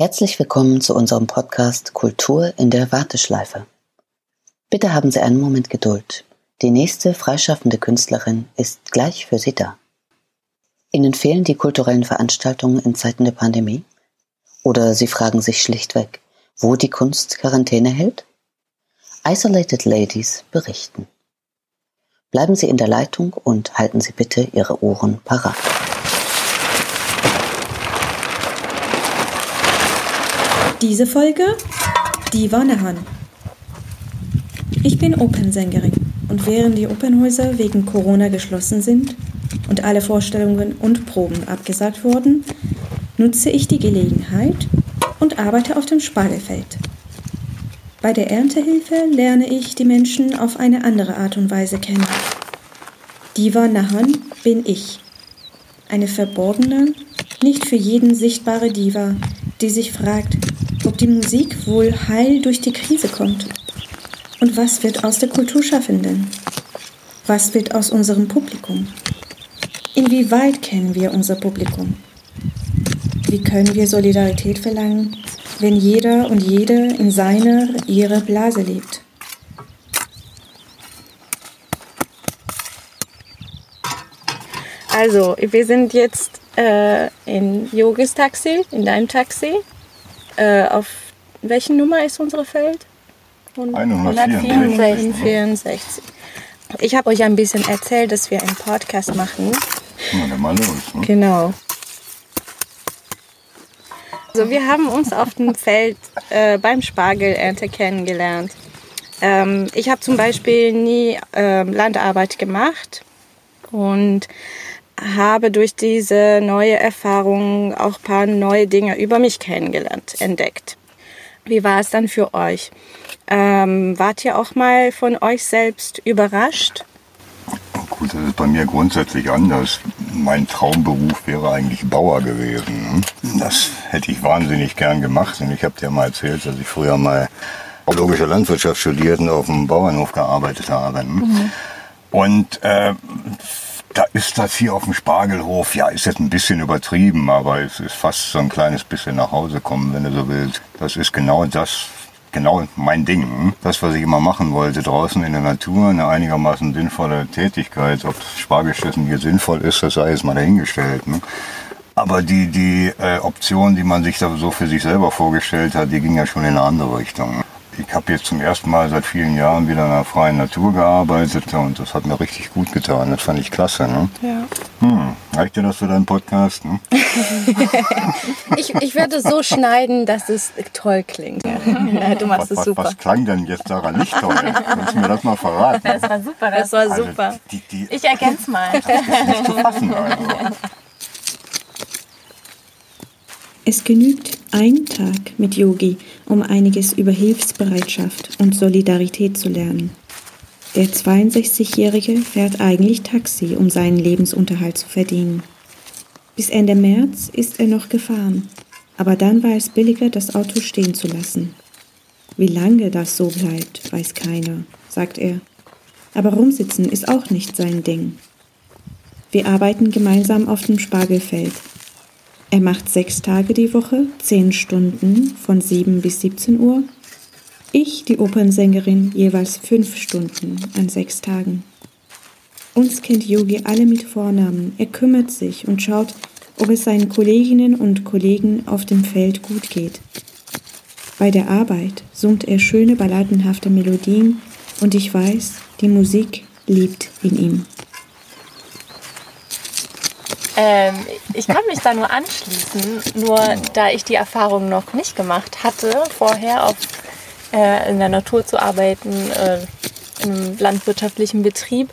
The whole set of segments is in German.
Herzlich willkommen zu unserem Podcast Kultur in der Warteschleife. Bitte haben Sie einen Moment Geduld. Die nächste freischaffende Künstlerin ist gleich für Sie da. Ihnen fehlen die kulturellen Veranstaltungen in Zeiten der Pandemie? Oder Sie fragen sich schlichtweg, wo die Kunst Quarantäne hält? Isolated Ladies berichten. Bleiben Sie in der Leitung und halten Sie bitte Ihre Ohren parat. Diese Folge Die Wannehan. Ich bin Opernsängerin und während die Opernhäuser wegen Corona geschlossen sind und alle Vorstellungen und Proben abgesagt wurden, nutze ich die Gelegenheit und arbeite auf dem Spargelfeld. Bei der Erntehilfe lerne ich die Menschen auf eine andere Art und Weise kennen. Diva Nahan bin ich. Eine verborgene, nicht für jeden sichtbare Diva, die sich fragt, die Musik wohl heil durch die Krise kommt. Und was wird aus der Kulturschaffenden? Was wird aus unserem Publikum? Inwieweit kennen wir unser Publikum? Wie können wir Solidarität verlangen, wenn jeder und jede in seiner, ihrer Blase lebt? Also, wir sind jetzt äh, in Yogis Taxi, in deinem Taxi. Äh, auf welchen Nummer ist unsere Feld? 164. Ich habe euch ein bisschen erzählt, dass wir einen Podcast machen. Na, dann mal los. Ne? Genau. Also wir haben uns auf dem Feld äh, beim Spargelernte kennengelernt. Ähm, ich habe zum Beispiel nie ähm, Landarbeit gemacht und habe durch diese neue Erfahrung auch ein paar neue Dinge über mich kennengelernt, entdeckt. Wie war es dann für euch? Ähm, wart ihr auch mal von euch selbst überrascht? Gut, das ist bei mir grundsätzlich anders. Mein Traumberuf wäre eigentlich Bauer gewesen. Das hätte ich wahnsinnig gern gemacht. Und ich habe dir mal erzählt, dass ich früher mal biologische Landwirtschaft studiert und auf dem Bauernhof gearbeitet habe. Mhm. Und äh, da ist das hier auf dem Spargelhof, ja, ist jetzt ein bisschen übertrieben, aber es ist fast so ein kleines bisschen nach Hause kommen, wenn du so willst. Das ist genau das, genau mein Ding. Das, was ich immer machen wollte, draußen in der Natur, eine einigermaßen sinnvolle Tätigkeit. Ob Spargelschüssen hier sinnvoll ist, das sei jetzt mal dahingestellt. Ne? Aber die, die äh, Option, die man sich da so für sich selber vorgestellt hat, die ging ja schon in eine andere Richtung ich habe jetzt zum ersten Mal seit vielen Jahren wieder in der freien Natur gearbeitet und das hat mir richtig gut getan. Das fand ich klasse. Ne? Ja. Hm, reicht dir das für deinen Podcast? Ne? ich, ich werde so schneiden, dass es toll klingt. Ja, du machst was, es super. Was, was klang denn jetzt daran nicht toll? Kannst du mir das mal verraten? Das war super. Das war also super. Also die, die, ich ergänze mal. Das ist nicht zu fassen. Also. Es genügt ein Tag mit Yogi, um einiges über Hilfsbereitschaft und Solidarität zu lernen. Der 62-Jährige fährt eigentlich Taxi, um seinen Lebensunterhalt zu verdienen. Bis Ende März ist er noch gefahren, aber dann war es billiger, das Auto stehen zu lassen. Wie lange das so bleibt, weiß keiner, sagt er. Aber rumsitzen ist auch nicht sein Ding. Wir arbeiten gemeinsam auf dem Spargelfeld, er macht sechs Tage die Woche, zehn Stunden von 7 bis 17 Uhr. Ich, die Opernsängerin, jeweils fünf Stunden an sechs Tagen. Uns kennt Yogi alle mit Vornamen. Er kümmert sich und schaut, ob es seinen Kolleginnen und Kollegen auf dem Feld gut geht. Bei der Arbeit summt er schöne balladenhafte Melodien und ich weiß, die Musik liebt in ihm. Ähm, ich kann mich da nur anschließen, nur da ich die Erfahrung noch nicht gemacht hatte, vorher auf, äh, in der Natur zu arbeiten, äh, im landwirtschaftlichen Betrieb,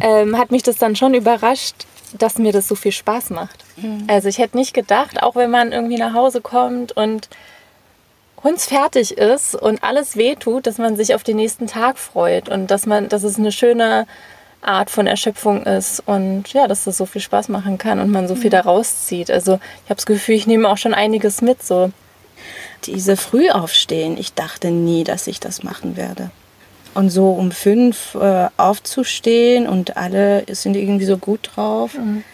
ähm, hat mich das dann schon überrascht, dass mir das so viel Spaß macht. Mhm. Also ich hätte nicht gedacht, auch wenn man irgendwie nach Hause kommt und hundsfertig ist und alles wehtut, dass man sich auf den nächsten Tag freut und dass man, dass es eine schöne Art von Erschöpfung ist und ja, dass das so viel Spaß machen kann und man so viel daraus zieht. Also ich habe das Gefühl, ich nehme auch schon einiges mit so. Diese Frühaufstehen, ich dachte nie, dass ich das machen werde. Und so um fünf äh, aufzustehen und alle sind irgendwie so gut drauf. Mhm.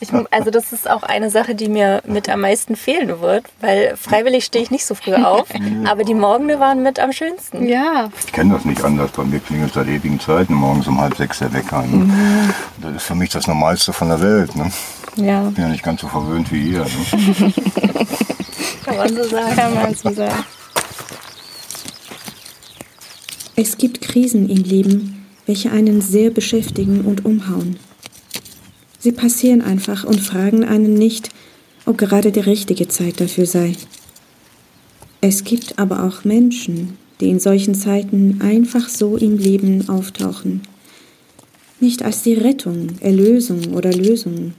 Ich, also das ist auch eine Sache, die mir mit am meisten fehlen wird, weil freiwillig stehe ich nicht so früh auf, aber die Morgende waren mit am schönsten. Ja. Ich kenne das nicht anders. Bei mir klingelt seit ewigen Zeiten morgens um halb sechs der Wecker. Ne? Mhm. Das ist für mich das Normalste von der Welt. Ne? Ja. Ich bin ja nicht ganz so verwöhnt wie ihr. Ne? Kann man so sagen. Kann man so sagen. Es gibt Krisen im Leben, welche einen sehr beschäftigen und umhauen. Sie passieren einfach und fragen einen nicht, ob gerade die richtige Zeit dafür sei. Es gibt aber auch Menschen, die in solchen Zeiten einfach so im Leben auftauchen. Nicht als die Rettung, Erlösung oder Lösung,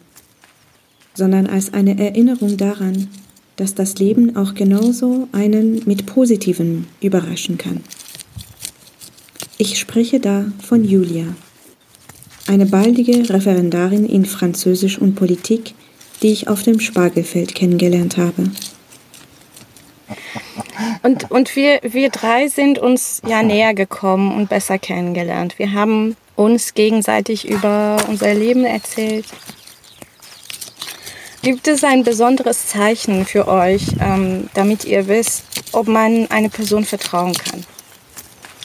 sondern als eine Erinnerung daran, dass das Leben auch genauso einen mit Positivem überraschen kann. Ich spreche da von Julia, eine baldige Referendarin in Französisch und Politik, die ich auf dem Spargelfeld kennengelernt habe. Und, und wir, wir drei sind uns ja näher gekommen und besser kennengelernt. Wir haben uns gegenseitig über unser Leben erzählt. Gibt es ein besonderes Zeichen für euch, ähm, damit ihr wisst, ob man eine Person vertrauen kann?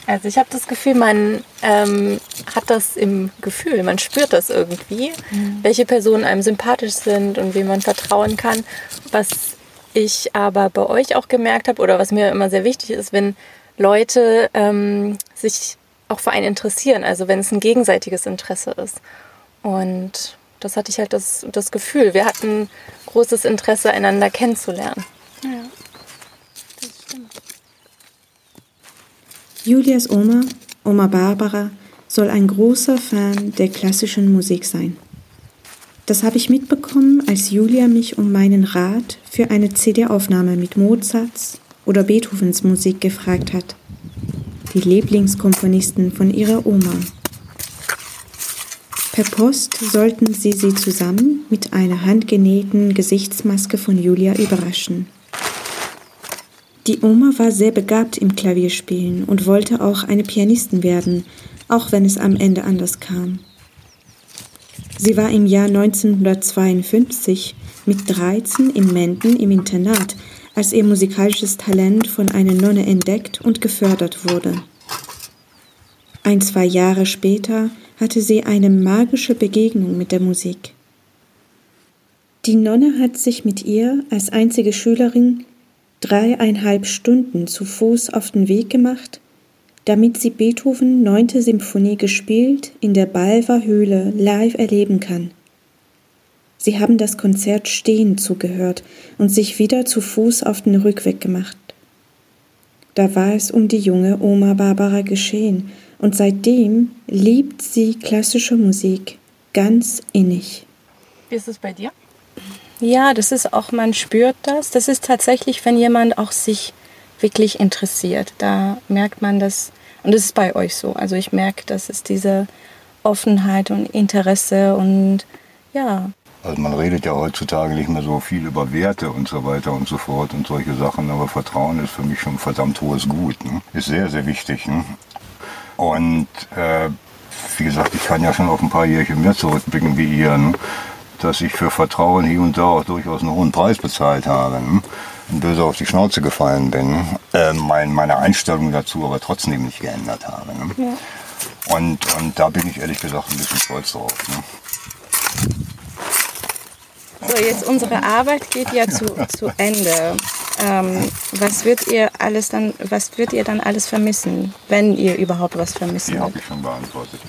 Also ich habe das Gefühl, man ähm, hat das im Gefühl, man spürt das irgendwie, mhm. welche Personen einem sympathisch sind und wem man vertrauen kann. Was ich aber bei euch auch gemerkt habe oder was mir immer sehr wichtig ist, wenn Leute ähm, sich auch für einen interessieren, also wenn es ein gegenseitiges Interesse ist. Und das hatte ich halt das, das Gefühl. Wir hatten großes Interesse, einander kennenzulernen. Ja, das stimmt. Julias Oma, Oma Barbara, soll ein großer Fan der klassischen Musik sein. Das habe ich mitbekommen, als Julia mich um meinen Rat für eine CD-Aufnahme mit Mozarts oder Beethovens Musik gefragt hat. Die Lieblingskomponisten von ihrer Oma. Per Post sollten sie sie zusammen mit einer handgenähten Gesichtsmaske von Julia überraschen. Die Oma war sehr begabt im Klavierspielen und wollte auch eine Pianistin werden, auch wenn es am Ende anders kam. Sie war im Jahr 1952 mit 13 in Menden im Internat, als ihr musikalisches Talent von einer Nonne entdeckt und gefördert wurde. Ein, zwei Jahre später hatte sie eine magische Begegnung mit der Musik. Die Nonne hat sich mit ihr als einzige Schülerin dreieinhalb Stunden zu Fuß auf den Weg gemacht, damit sie Beethoven 9. Symphonie gespielt in der Balver Höhle live erleben kann. Sie haben das Konzert stehend zugehört und sich wieder zu Fuß auf den Rückweg gemacht. Da war es um die junge Oma Barbara geschehen, und seitdem liebt sie klassische Musik ganz innig. Wie ist es bei dir? Ja, das ist auch, man spürt das. Das ist tatsächlich, wenn jemand auch sich wirklich interessiert. Da merkt man das, und das ist bei euch so. Also ich merke, dass es diese Offenheit und Interesse und ja. Also man redet ja heutzutage nicht mehr so viel über Werte und so weiter und so fort und solche Sachen, aber Vertrauen ist für mich schon ein verdammt hohes Gut. Ne? Ist sehr, sehr wichtig. Ne? Und äh, wie gesagt, ich kann ja schon auf ein paar Jährchen mehr zurückblicken wie ihr. Ne? Dass ich für Vertrauen hier und da auch durchaus einen hohen Preis bezahlt habe. Ne? Und böse auf die Schnauze gefallen bin. Äh, mein, meine Einstellung dazu aber trotzdem nicht geändert habe. Ne? Ja. Und, und da bin ich ehrlich gesagt ein bisschen stolz drauf. Ne? So, jetzt unsere Arbeit geht ja zu, zu Ende. Ähm, was wird ihr alles dann, was wird ihr dann alles vermissen, wenn ihr überhaupt was vermissen Die habe ich schon beantwortet.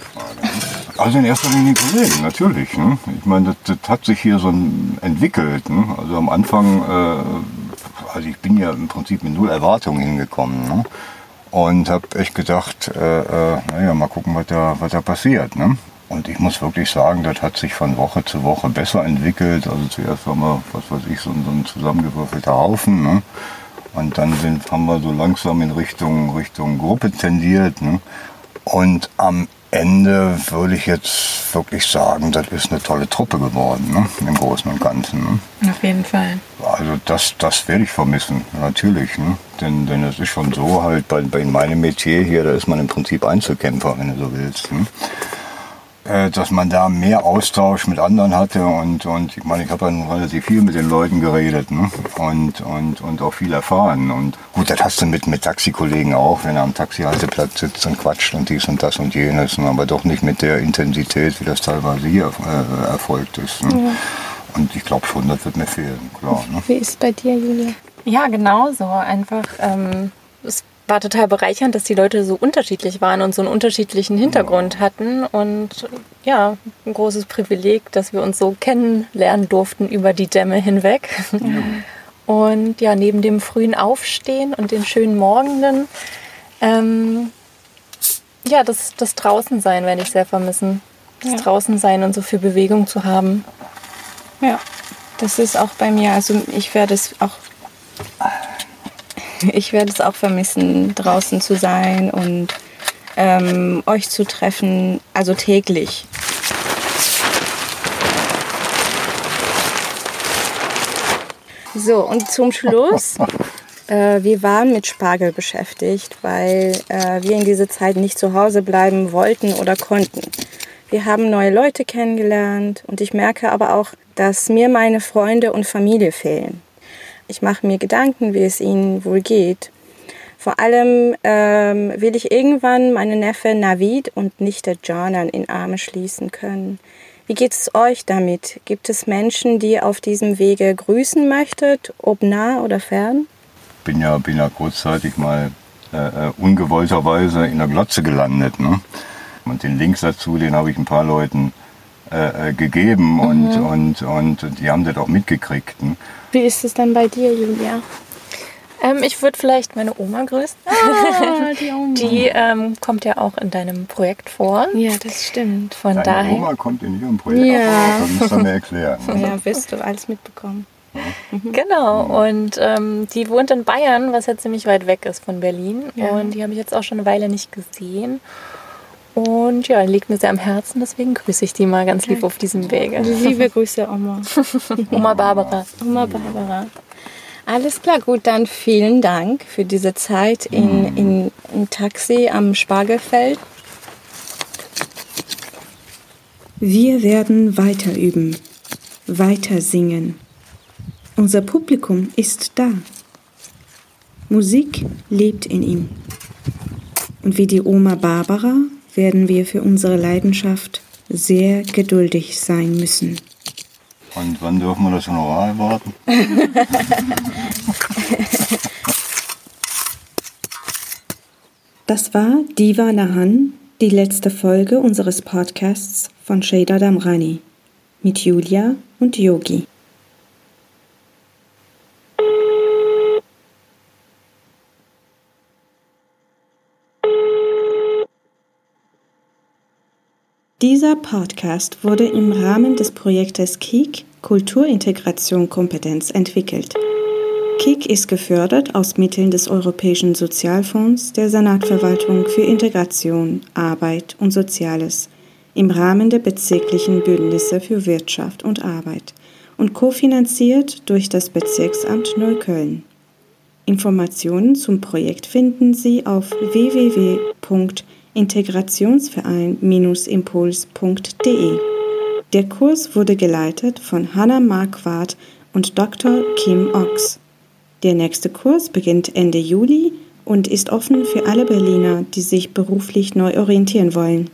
Also in erster Linie Kollegen, natürlich. Ne? Ich meine, das, das, hat sich hier so entwickelt. Ne? Also am Anfang, äh, also ich bin ja im Prinzip mit null Erwartungen hingekommen. Ne? Und habe echt gedacht, äh, äh, naja, mal gucken, was da, was da passiert. Ne? Und ich muss wirklich sagen, das hat sich von Woche zu Woche besser entwickelt. Also zuerst waren wir, was weiß ich, so, so ein zusammengewürfelter Haufen. Ne? Und dann sind, haben wir so langsam in Richtung, Richtung Gruppe tendiert. Ne? Und am Ende würde ich jetzt wirklich sagen, das ist eine tolle Truppe geworden, ne? im Großen und Ganzen. Ne? Auf jeden Fall. Also das, das werde ich vermissen, natürlich. Ne? Denn, denn es ist schon so halt, bei, bei meinem Metier hier, da ist man im Prinzip Einzelkämpfer, wenn du so willst. Ne? Äh, dass man da mehr Austausch mit anderen hatte und, und ich meine, ich habe dann relativ viel mit den Leuten geredet ne? und, und, und auch viel erfahren. Und gut, das hast du mit, mit Taxikollegen auch, wenn er am Taxihalteplatz sitzt und quatscht und dies und das und jenes, ne? aber doch nicht mit der Intensität, wie das teilweise hier äh, erfolgt ist. Ne? Ja. Und ich glaube schon, das wird mir fehlen, klar. Ne? Wie ist es bei dir, Julia? Ja, genauso. Einfach, ähm, es war total bereichernd, dass die Leute so unterschiedlich waren und so einen unterschiedlichen Hintergrund hatten. Und ja, ein großes Privileg, dass wir uns so kennenlernen durften über die Dämme hinweg. Ja. Und ja, neben dem frühen Aufstehen und den schönen Morgenden, ähm, ja, das, das Draußensein werde ich sehr vermissen. Das ja. Draußensein und so viel Bewegung zu haben. Ja, das ist auch bei mir. Also ich werde es auch ich werde es auch vermissen, draußen zu sein und ähm, euch zu treffen, also täglich. So, und zum Schluss, äh, wir waren mit Spargel beschäftigt, weil äh, wir in dieser Zeit nicht zu Hause bleiben wollten oder konnten. Wir haben neue Leute kennengelernt und ich merke aber auch, dass mir meine Freunde und Familie fehlen. Ich mache mir Gedanken, wie es ihnen wohl geht. Vor allem ähm, will ich irgendwann meine Neffe Navid und Nichte Janan in Arme schließen können. Wie geht es euch damit? Gibt es Menschen, die ihr auf diesem Wege grüßen möchtet, ob nah oder fern? Bin ja, bin ja kurzzeitig mal äh, äh ungewollterweise in der Glotze gelandet. Ne? Und den Link dazu, den habe ich ein paar Leuten äh, äh gegeben und, mhm. und, und die haben das auch mitgekriegt. Ne? Wie ist es dann bei dir, Julia? Ähm, ich würde vielleicht meine Oma grüßen. Ah, die Oma. Die ähm, kommt ja auch in deinem Projekt vor. Ja, das stimmt. Von Deine daher. Oma kommt in ihrem Projekt ja. vor. Das musst du mir erklären. Ja, wirst du alles mitbekommen. Mhm. Genau, und ähm, die wohnt in Bayern, was ja ziemlich weit weg ist von Berlin. Ja. Und die habe ich jetzt auch schon eine Weile nicht gesehen. Und ja, liegt mir sehr am Herzen, deswegen grüße ich die mal ganz lieb auf diesem Wege. Liebe Grüße, Oma. Oma Barbara. Oma Barbara. Alles klar, gut, dann vielen Dank für diese Zeit in, in, im Taxi am Spargelfeld. Wir werden weiter üben, weiter singen. Unser Publikum ist da. Musik lebt in ihm. Und wie die Oma Barbara werden wir für unsere Leidenschaft sehr geduldig sein müssen. Und wann dürfen wir das Honorar erwarten? das war Diva Nahan, die letzte Folge unseres Podcasts von Shada Damrani mit Julia und Yogi. Dieser Podcast wurde im Rahmen des Projektes KIK Kulturintegration Kompetenz entwickelt. KIK ist gefördert aus Mitteln des Europäischen Sozialfonds der Senatverwaltung für Integration, Arbeit und Soziales im Rahmen der bezirklichen Bündnisse für Wirtschaft und Arbeit und kofinanziert durch das Bezirksamt Neukölln. Informationen zum Projekt finden Sie auf www.kik.de integrationsverein-impuls.de. Der Kurs wurde geleitet von Hannah Marquardt und Dr. Kim Ox. Der nächste Kurs beginnt Ende Juli und ist offen für alle Berliner, die sich beruflich neu orientieren wollen.